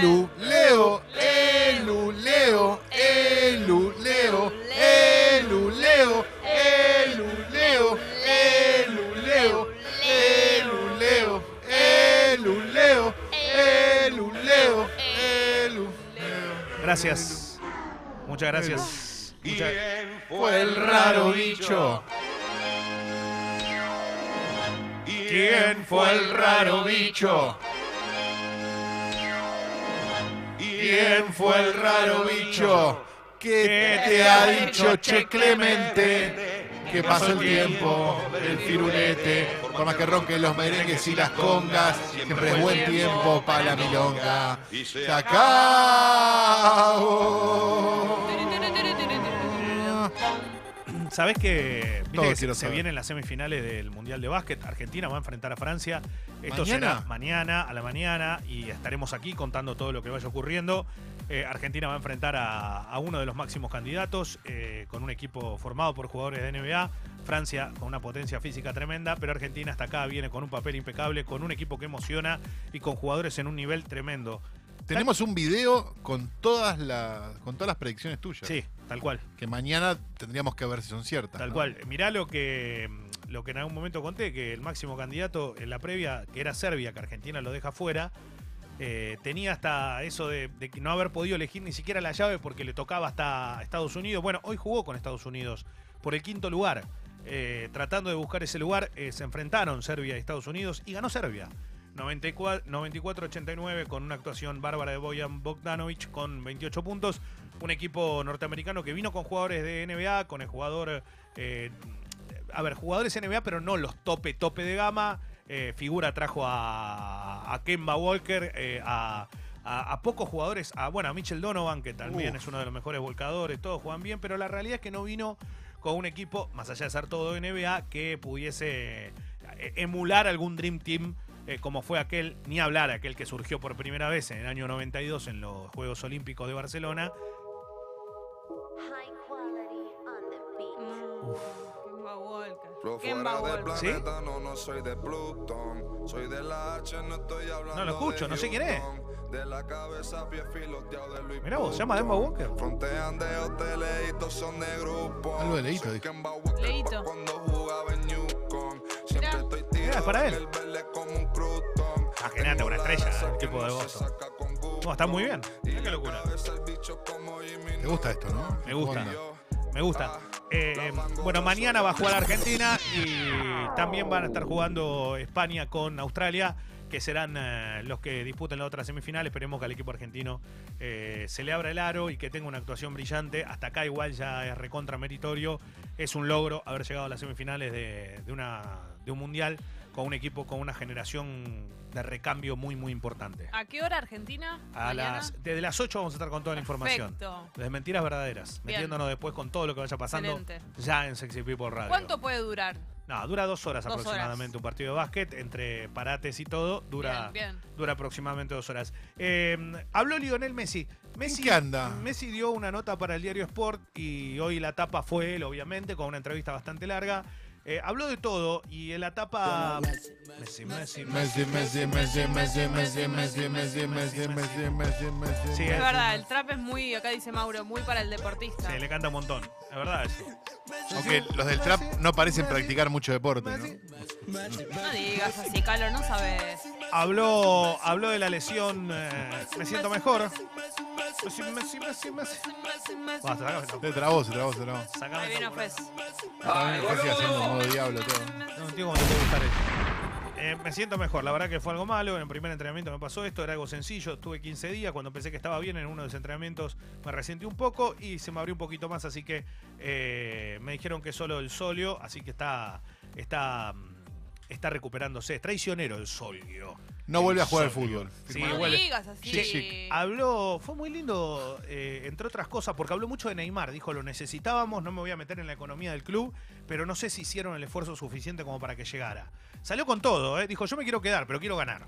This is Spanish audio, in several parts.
Elu, Leo, Elu, Leo, Elu, Leo, Elu, Leo, Elu, Leo, Elu, Leo, Elu, Leo, Elu, Leo, Elu, Leo, Elu, Gracias. Muchas gracias. Muchas- Fue el raro bicho. ¿Quién fue el raro bicho? ¿Quién fue el raro bicho? ¿Qué te ha dicho Che Clemente? Que pasó el tiempo del firulete, por más que ronquen los merengues y las congas, siempre es buen tiempo para la milonga. Se acabó. ¿Sabés que, viste Todo que se, vienen las semifinales del Mundial de Básquet? Argentina va a enfrentar a Francia. Esto ¿Mañana? será mañana a la mañana y estaremos aquí contando todo lo que vaya ocurriendo. Eh, Argentina va a enfrentar a, a uno de los máximos candidatos eh, con un equipo formado por jugadores de NBA. Francia con una potencia física tremenda, pero Argentina hasta acá viene con un papel impecable, con un equipo que emociona y con jugadores en un nivel tremendo. Tenemos un video con todas las con todas las predicciones tuyas. Sí, tal cual. Que mañana tendríamos que ver si son ciertas. Tal ¿no? cual. Mirá lo que, lo que en algún momento conté, que el máximo candidato en la previa, que era Serbia, que Argentina lo deja fuera, eh, tenía hasta eso de, no haber podido elegir ni siquiera la llave porque le tocaba hasta Estados Unidos. Bueno, hoy jugó con Estados Unidos por el quinto lugar. Eh, tratando de buscar ese lugar, eh, se enfrentaron Serbia y Estados Unidos y ganó Serbia. 94 94-89 con una actuación bárbara de Bojan Bogdanovic con 28 puntos. Un equipo norteamericano que vino con jugadores de NBA, con el jugador. eh, a ver, jugadores NBA, pero no los tope, tope de gama. Eh, figura trajo a, a Kemba Walker, eh, a, a- a pocos jugadores, a bueno, a Mitchell Donovan, que también Uf. es uno de los mejores volcadores, todos juegan bien, pero la realidad es que no vino con un equipo, más allá de ser todo NBA, que pudiese emular algún Dream Team eh, como fue aquel, ni hablar, aquel que surgió por primera vez en el año 92 en los Juegos Olímpicos de Barcelona. ¿Sí? no, lo escucho, no sé quién es. De la cabeza, pie filoteado de Luis Mirá vos, ¿se llama Demba. Walker? Frontean de hoteles y son de grupo. Algo de Leito, Leito. cuando jugaba en Newcom. Siempre estoy Mirá, es tirado para él. Ah, Tengo una la estrella, el tipo de gusto. No, está muy bien. Mirá qué locura. ¿Te gusta esto, no? Me gusta. Me gusta. Eh, bueno, mañana va a jugar Argentina y también van a estar jugando España con Australia, que serán eh, los que disputen la otra semifinal. Esperemos que al equipo argentino eh, se le abra el aro y que tenga una actuación brillante. Hasta acá igual ya es recontra meritorio. Es un logro haber llegado a las semifinales de, de una, de un mundial con un equipo con una generación de recambio muy, muy importante. ¿A qué hora Argentina? A Mañana. las, desde las 8 vamos a estar con toda la información. Desde mentiras verdaderas, Bien. metiéndonos después con todo lo que vaya pasando Excelente. ya en Sexy People Radio. ¿Cuánto puede durar? No, dura dos horas Dos aproximadamente un partido de básquet, entre parates y todo, dura, Bien, bien. Dura aproximadamente dos horas. Eh, habló Lionel Messi. Messi, qué anda? Messi dio una nota para el diario Sport y hoy la tapa fue él, obviamente, con una entrevista bastante larga. Eh, habló de todo y en la tapa... Messi, Messi, Messi. Messi, Messi, Messi, Messi, Messi, Messi, Messi, Messi, Messi, Messi, Messi. Sí, Es eh. verdad, el trap es muy, acá dice Mauro, muy para el deportista. Sí, le canta un montón. Es verdad eso. Aunque los del trap no parecen practicar mucho deporte, ¿no? No digas así, Carlos, no sabes. Habló, habló de la lesión. eh, me siento mejor. Basta, sacame, Se trabó, se trabó, se trabó. sacame Ahí viene esto, Fez. También casi haciendo modo diablo todo. No entiendo cómo te puede gustar esto. Eh, me siento mejor, la verdad que fue algo malo. En el primer entrenamiento me pasó esto, era algo sencillo. Estuve 15 días, cuando pensé que estaba bien en uno de los entrenamientos me resentí un poco y se me abrió un poquito más, así que eh, me dijeron que solo el solio, así que está, está, mm, está recuperándose. Es traicionero el solio. No vuelve a jugar al fútbol. Sí, no vuelve. digas así. Chic, chic. Habló, fue muy lindo, eh, entre otras cosas, porque habló mucho de Neymar. Dijo, lo necesitábamos, no me voy a meter en la economía del club, pero no sé si hicieron el esfuerzo suficiente como para que llegara. Salió con todo, ¿eh? dijo, yo me quiero quedar, pero quiero ganar.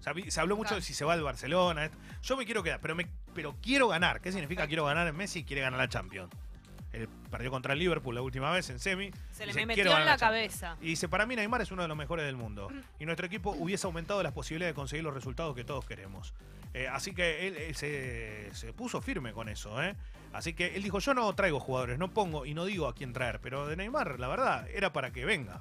O sea, vi- se habló mucho de si se va al Barcelona. Yo me quiero quedar, pero, me, pero quiero ganar. ¿Qué significa quiero ganar en Messi? Quiere ganar la Champions. Él perdió contra el Liverpool la última vez en semi. Se le Dice, me "Quiero metió en la Champions". cabeza. Y dice, para mí Neymar es uno de los mejores del mundo. Y nuestro equipo hubiese aumentado las posibilidades de conseguir los resultados que todos queremos. Eh, así que él, se, se puso firme con eso. ¿eh? Así que él dijo, yo no traigo jugadores, no pongo y no digo a quién traer. Pero de Neymar, la verdad, era para que venga.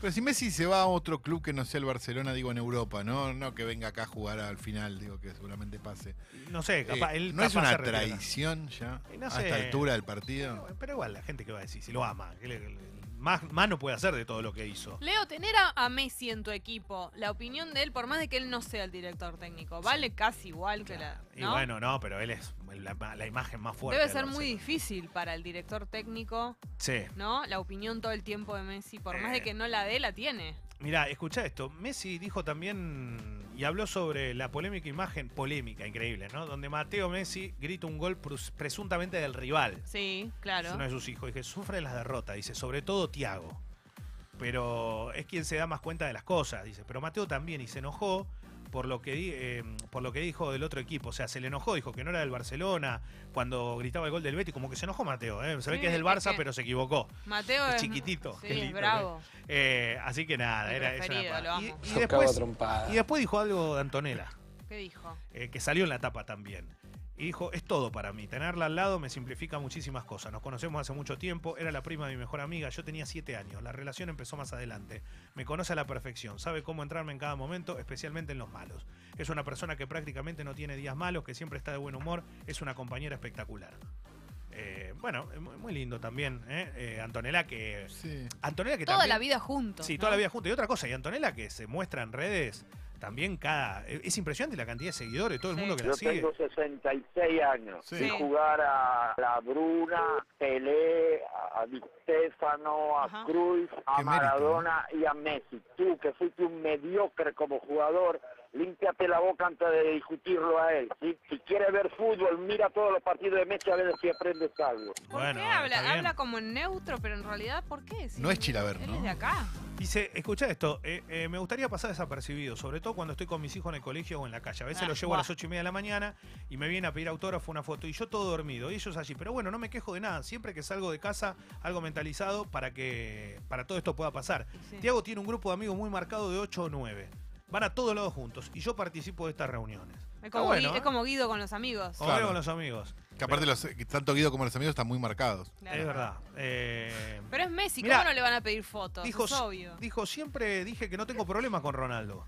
Pero si Messi se va a otro club que no sea el Barcelona, digo en Europa, no, no que venga acá a jugar al final, digo que seguramente pase. No sé, capaz, Eh, él ¿No es capaz una traición ya Y no a esta altura del partido? Pero, pero igual, la gente que va a decir, si lo ama, que le- le- más, más no puede hacer de todo lo que hizo. Leo, tener a, a Messi en tu equipo, la opinión de él, por más de que él no sea el director técnico, vale casi igual que la. Y ¿no? bueno, no, pero él es la, la imagen más fuerte. Debe ser muy difícil para el director técnico, Sí. ¿no? La opinión todo el tiempo de Messi, por más de que no la dé, la tiene. Mirá, escucha esto. Messi dijo también y habló sobre la polémica imagen, polémica, increíble, ¿no? Donde Mateo Messi grita un gol presuntamente del rival. Sí, Es claro. uno de sus hijos. Dije, sufre las derrotas. Dice, sobre todo Tiago. Pero es quien se da más cuenta de las cosas. Dice, pero Mateo también y se enojó por lo que di- eh, por lo que dijo del otro equipo. O sea, se le enojó, dijo que no era del Barcelona cuando gritaba el gol del Betty. Como que se enojó Mateo. ¿eh? Se ve Sí, que es del es Barça, que- pero se equivocó. Mateo Es es chiquitito, Sí, es lindo, bravo. Eh, así que nada, era es una preferido, pa- lo amo. Y, y después, y después dijo algo de Antonella, ¿Qué dijo? eh, que salió en la tapa también. Y dijo, es todo para mí, tenerla al lado me simplifica muchísimas cosas. Nos conocemos hace mucho tiempo, era la prima de mi mejor amiga, yo tenía siete años, la relación empezó más adelante. Me conoce a la perfección, sabe cómo entrarme en cada momento, especialmente en los malos. Es una persona que prácticamente no tiene días malos, que siempre está de buen humor, es una compañera espectacular. Eh, bueno, es muy, muy lindo también, ¿eh? Eh, Antonella que... Sí. Antonella que Toda también- la vida juntos. Sí, ¿no? toda la vida juntos. Y otra cosa, y Antonella que se muestra en redes también cada. Es impresionante la cantidad de seguidores, todo el Sí. mundo que Yo la sigue. tengo 66 años. Sí. Jugar a la Bruna, Pelé, a Di Stefano, a Ajá. Cruz, a Qué mérito, Maradona y a Messi. Tú, que fuiste un mediocre como jugador, límpiate la boca antes de discutirlo a él. ¿sí? Si quieres ver fútbol, mira todos los partidos de Messi a ver si aprendes algo. ¿Por Bueno, qué habla? Habla como en neutro, pero en realidad, ¿por qué? Si No es Chilaver, él ¿no? es de acá. Dice, escucha esto, eh, eh, me gustaría pasar desapercibido, sobre todo cuando estoy con mis hijos en el colegio o en la calle. A veces Ah, los llevo a las ocho y media de la mañana y me vienen a pedir autógrafo, una foto, y yo todo dormido, y ellos allí. Pero bueno, no me quejo de nada. Siempre que salgo de casa, algo mentalizado para que para todo esto pueda pasar. Sí. Tiago tiene un grupo de amigos muy marcado de 8 o 9. Van a todos lados juntos y yo participo de estas reuniones. Es como, bueno, ¿eh? es como Guido con los amigos. Como Claro. con los amigos. Que aparte los, que tanto Guido como los amigos están muy marcados. Claro. Es verdad. Eh, Pero es Messi, Mirá, ¿cómo no le van a pedir fotos? dijo, es obvio. dijo, siempre dije que no tengo problemas con Ronaldo.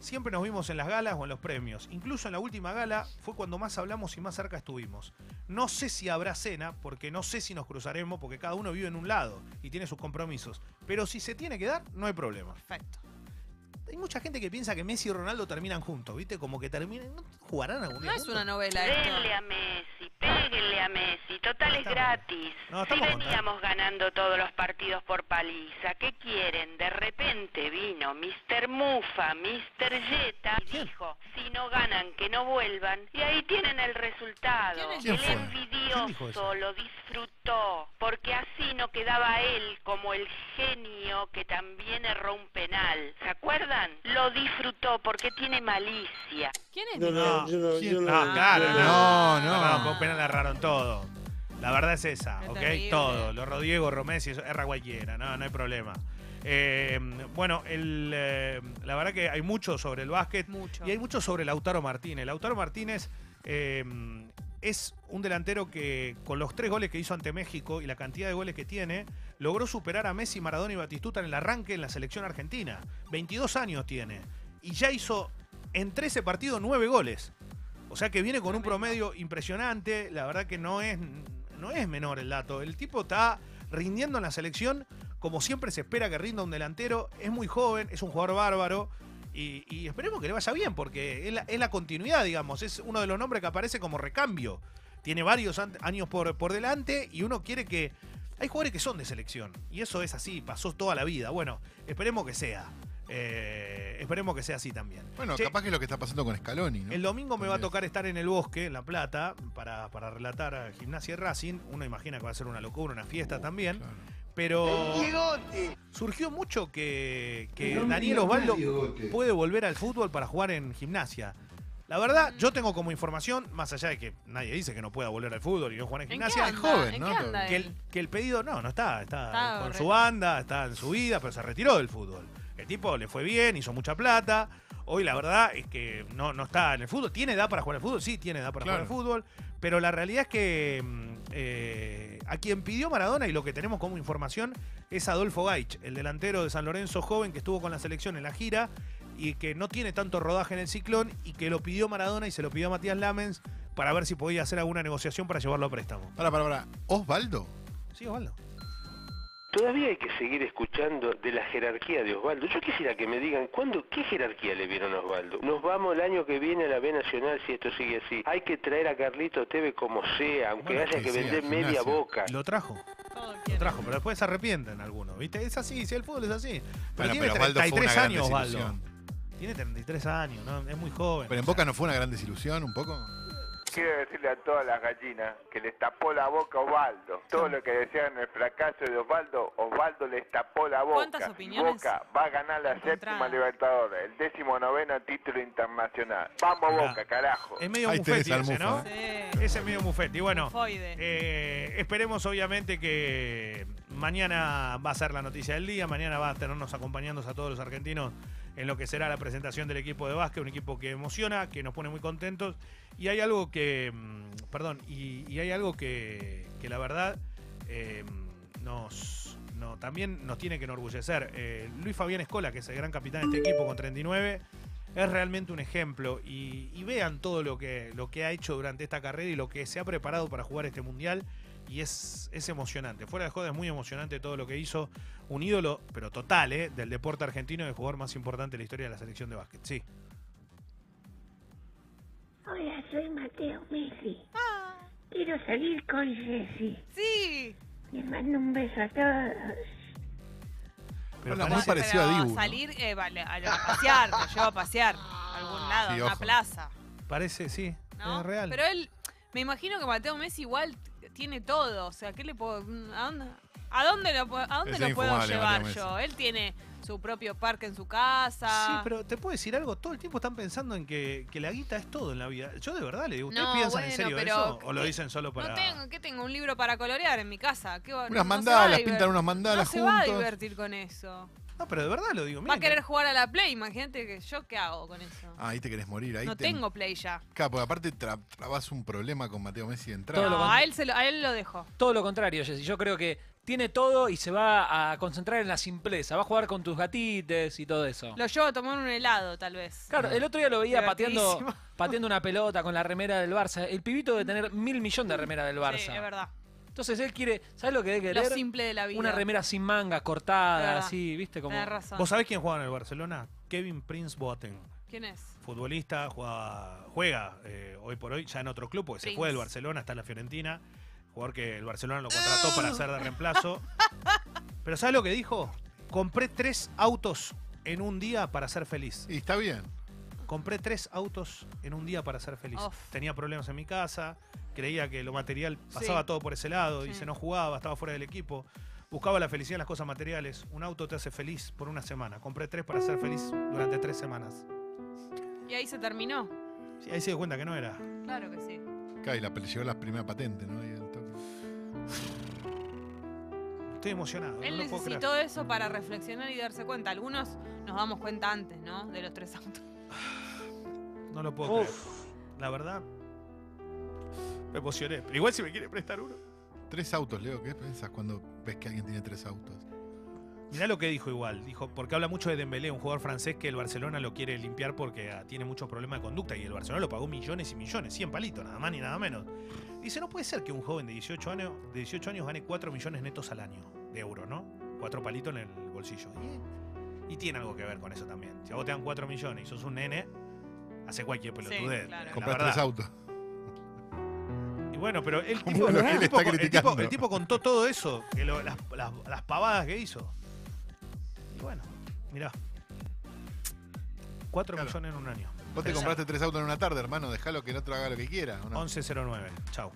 Siempre nos vimos en las galas o en los premios. Incluso en la última gala fue cuando más hablamos y más cerca estuvimos. No sé si habrá cena, porque no sé si nos cruzaremos, porque cada uno vive en un lado y tiene sus compromisos. Pero si se tiene que dar, no hay problema. Perfecto. Hay mucha gente que piensa que Messi y Ronaldo terminan juntos, ¿viste? Como que terminan. ¿no? ¿Jugarán algún día? No es una novela. Denle a Messi, péguenle a Messi, total es gratis. No, si veníamos ganando todos los partidos por paliza, ¿qué quieren? De repente vino Mr. Mufa, Mr. Jetta, y dijo, si no ganan, que no vuelvan, y ahí tienen el resultado. ¿Quién es ¿Quién el fue? ¿Quién dijo envidioso eso? lo disfrutó, porque así no quedaba él como el genio que también erró un penal. ¿Se acuerdan? Lo disfrutó porque tiene malicia. ¿Quién es? No, No, no, yo no, ¿quién? yo no- No, claro, no. No, no. con pena le erraron todo. La verdad es esa, Es ¿ok? terrible. Todo. Lo Rodrigo, Romesi, eso, erra cualquiera, no, no hay problema. Eh, bueno, el, eh, la verdad que hay mucho sobre el básquet Mucho. y hay mucho sobre Lautaro Martínez. Lautaro Martínez eh, es un delantero que con los tres goles que hizo ante México y la cantidad de goles que tiene, logró superar a Messi, Maradona y Batistuta en el arranque en la selección argentina. 22 años tiene y ya hizo en 13 partidos 9 goles. O sea que viene con un promedio impresionante. La verdad que no es, no es menor el dato. El tipo está rindiendo en la selección como siempre se espera que rinda un delantero. Es muy joven, es un jugador bárbaro. Y, y esperemos que le vaya bien, porque es la, es la continuidad, digamos. Es uno de los nombres que aparece como recambio. Tiene varios años por, por delante y uno quiere que. Hay jugadores que son de selección. Y eso es así, pasó toda la vida. Bueno, esperemos que sea. Eh, esperemos que sea así también. Bueno, Che, capaz que es lo que está pasando con Scaloni, ¿no? el domingo me va a tocar estar en el bosque, en La Plata, para, para relatar a Gimnasia y Racing. Uno imagina que va a ser una locura, una fiesta también. Claro. Pero surgió mucho que, que Daniel Osvaldo puede volver al fútbol para jugar en Gimnasia. La verdad, yo tengo como información, más allá de que nadie dice que no pueda volver al fútbol y no jugar en ¿En qué gimnasia, anda? joven, ¿En ¿no? que el, que el pedido, no, no está, está, Está con re- su banda, está en su vida, pero se retiró del fútbol. El tipo le fue bien, hizo mucha plata. Hoy la verdad es que no, no está en el fútbol. ¿Tiene edad para jugar al fútbol? Sí, tiene edad para Claro. jugar al fútbol. Pero la realidad es que mm, eh, a quien pidió Maradona y lo que tenemos como información es Adolfo Gaich, el delantero de San Lorenzo joven que estuvo con la selección en la gira y que no tiene tanto rodaje en el ciclón y que lo pidió Maradona y se lo pidió a Matías Lamens para ver si podía hacer alguna negociación para llevarlo a préstamo. Para, para, para. ¿Osvaldo? Sí, Osvaldo. Todavía hay que seguir escuchando de la jerarquía de Osvaldo. Yo quisiera que me digan, ¿cuándo, ¿qué jerarquía le vieron a Osvaldo? Nos vamos el año que viene a la B Nacional si esto sigue así. Hay que traer a Carlito Teve como sea, aunque Bueno, haya que vender media boca. Lo trajo. Lo trajo, pero después se arrepienten algunos, ¿viste? Es así, si el fútbol es así. Pero Bueno, tiene pero Osvaldo fue 33 una gran años, Osvaldo. Tiene 33 años, ¿no? Es muy joven. Pero en sea, Boca no fue una gran desilusión, un poco. Quiero decirle a todas las gallinas que les tapó la boca a Osvaldo. Todo lo que decían el fracaso de Osvaldo, Osvaldo les tapó la boca. ¿Cuántas opiniones Boca va a ganar la séptima Libertadores, el décimo noveno título internacional. Vamos Mirá. Boca, carajo. Es medio Ahí tenés mufeti al ese, ¿no? Mufa, Sí. Ese es medio mufeti. Bueno, Mufoide. eh, esperemos obviamente que mañana va a ser la noticia del día. Mañana va a tenernos acompañando a todos los argentinos en lo que será la presentación del equipo de básquet. Un equipo que emociona, que nos pone muy contentos. Y hay algo que. mm, Perdón, y, hay algo que, que la verdad eh, nos. No, también nos tiene que enorgullecer. Eh, Luis Fabián Escola, que es el gran capitán de este equipo con 39, es realmente un ejemplo. Y, y vean todo lo que, lo que ha hecho durante esta carrera y lo que se ha preparado para jugar este mundial. Y es, es emocionante. Fuera de joda es muy emocionante todo lo que hizo. Un ídolo, pero total, ¿eh? del deporte argentino, el jugador más importante de la historia de la selección de básquet. Sí. Hola, soy Mateo Messi. Ah, Quiero salir con Jessy. sí. Les mando un beso a todos. Pero Hola, muy parecido a Dibu. ¿no? salir, eh, vale, a, a pasear, lo llevo a pasear. A algún lado, Sí, a una ojo. plaza. Parece, sí. ¿no? Es real. Pero él, me imagino que Mateo Messi igual tiene todo. O sea, ¿qué le puedo. ¿A dónde, a dónde lo, puedo- a dónde lo puedo llevar yo? Él tiene su propio parque en su casa. Sí, pero te puedo decir algo. Todo el tiempo están pensando en que, que la guita es todo en la vida. Yo de verdad le digo, ¿ustedes No, piensan bueno, en serio pero eso? ¿O lo ¿qué- dicen solo para.? No tengo, ¿qué tengo? Un libro para colorear en mi casa. ¿Qué Unas no mandalas, pintan unas mandalas No se va a juntos. divertir con eso. No, pero de verdad lo digo. Va a querer jugar a la Play. Imagínate que yo qué hago con eso. Ah, ahí te querés morir. Ahí no te- tengo Play ya. Claro, porque aparte tra- trabas un problema con Mateo Messi de entrada. Todo lo No, con- a él, se lo, a él lo dejo. Todo lo contrario, Jessy. Yo creo que tiene todo y se va a concentrar en la simpleza. Va a jugar con tus gatites y todo eso. Lo llevo a tomar un helado, tal vez. Claro, el otro día lo veía pateando, Divertidísimo. pateando una pelota con la remera del Barça. El pibito debe tener mil millones de remera del Barça. Sí, es verdad. Entonces él quiere, ¿sabes lo que debe Lo querer? simple de la vida. Una remera sin manga, cortada, así, ¿viste? Como... Tenés razón. ¿Vos sabés quién juega en el Barcelona? Kevin Prince Boateng. ¿Quién es? Futbolista, juega, juega eh, hoy por hoy ya en otro club, porque se fue del Barcelona hasta la Fiorentina. Jugador que el Barcelona lo contrató para hacer de reemplazo. Pero ¿sabes lo que dijo? Compré tres autos en un día para ser feliz. Y está bien. Compré tres autos en un día para ser feliz. Uf. Tenía problemas en mi casa, creía que lo material pasaba Sí. todo por ese lado, Sí. dice no jugaba, estaba fuera del equipo. Buscaba la felicidad en las cosas materiales. Un auto te hace feliz por una semana. Compré tres para ser feliz durante tres semanas. Y ahí se terminó. Sí, ahí se dio cuenta que no era. Claro que sí. Claro, y la, llegó la primera patente, ¿no? Y el. Estoy emocionado. Él no necesitó eso para reflexionar y darse cuenta. Algunos nos damos cuenta antes, ¿no? De los tres autos. No lo puedo creer. La verdad, me emocioné. Pero igual si me quiere prestar uno. Tres autos, Leo. ¿Qué pensás cuando ves que alguien tiene tres autos? Mirá lo que dijo igual. Dijo, porque habla mucho de Dembélé, un jugador francés que el Barcelona lo quiere limpiar porque ah, tiene muchos problemas de conducta y el Barcelona lo pagó millones y millones, 100 palitos, nada más ni nada menos. Dice, no puede ser que un joven de 18 años, de 18 años gane 4 millones netos al año de euros, ¿no? 4 palitos en el bolsillo. Y, y tiene algo que ver con eso también. Si a vos te dan 4 millones y sos un nene, hace cualquier pelotudez. claro. verdad. tres autos. Y bueno, pero el tipo, el tipo- está el tipo- criticando. el tipo contó todo eso, que lo- las, las- las pavadas que hizo. Y bueno, mirá. 4 Claro. millones en un año. Vos te compraste tres autos en una tarde, hermano. Dejalo que el otro haga lo que quiera. ¿o no? 1109. Chau.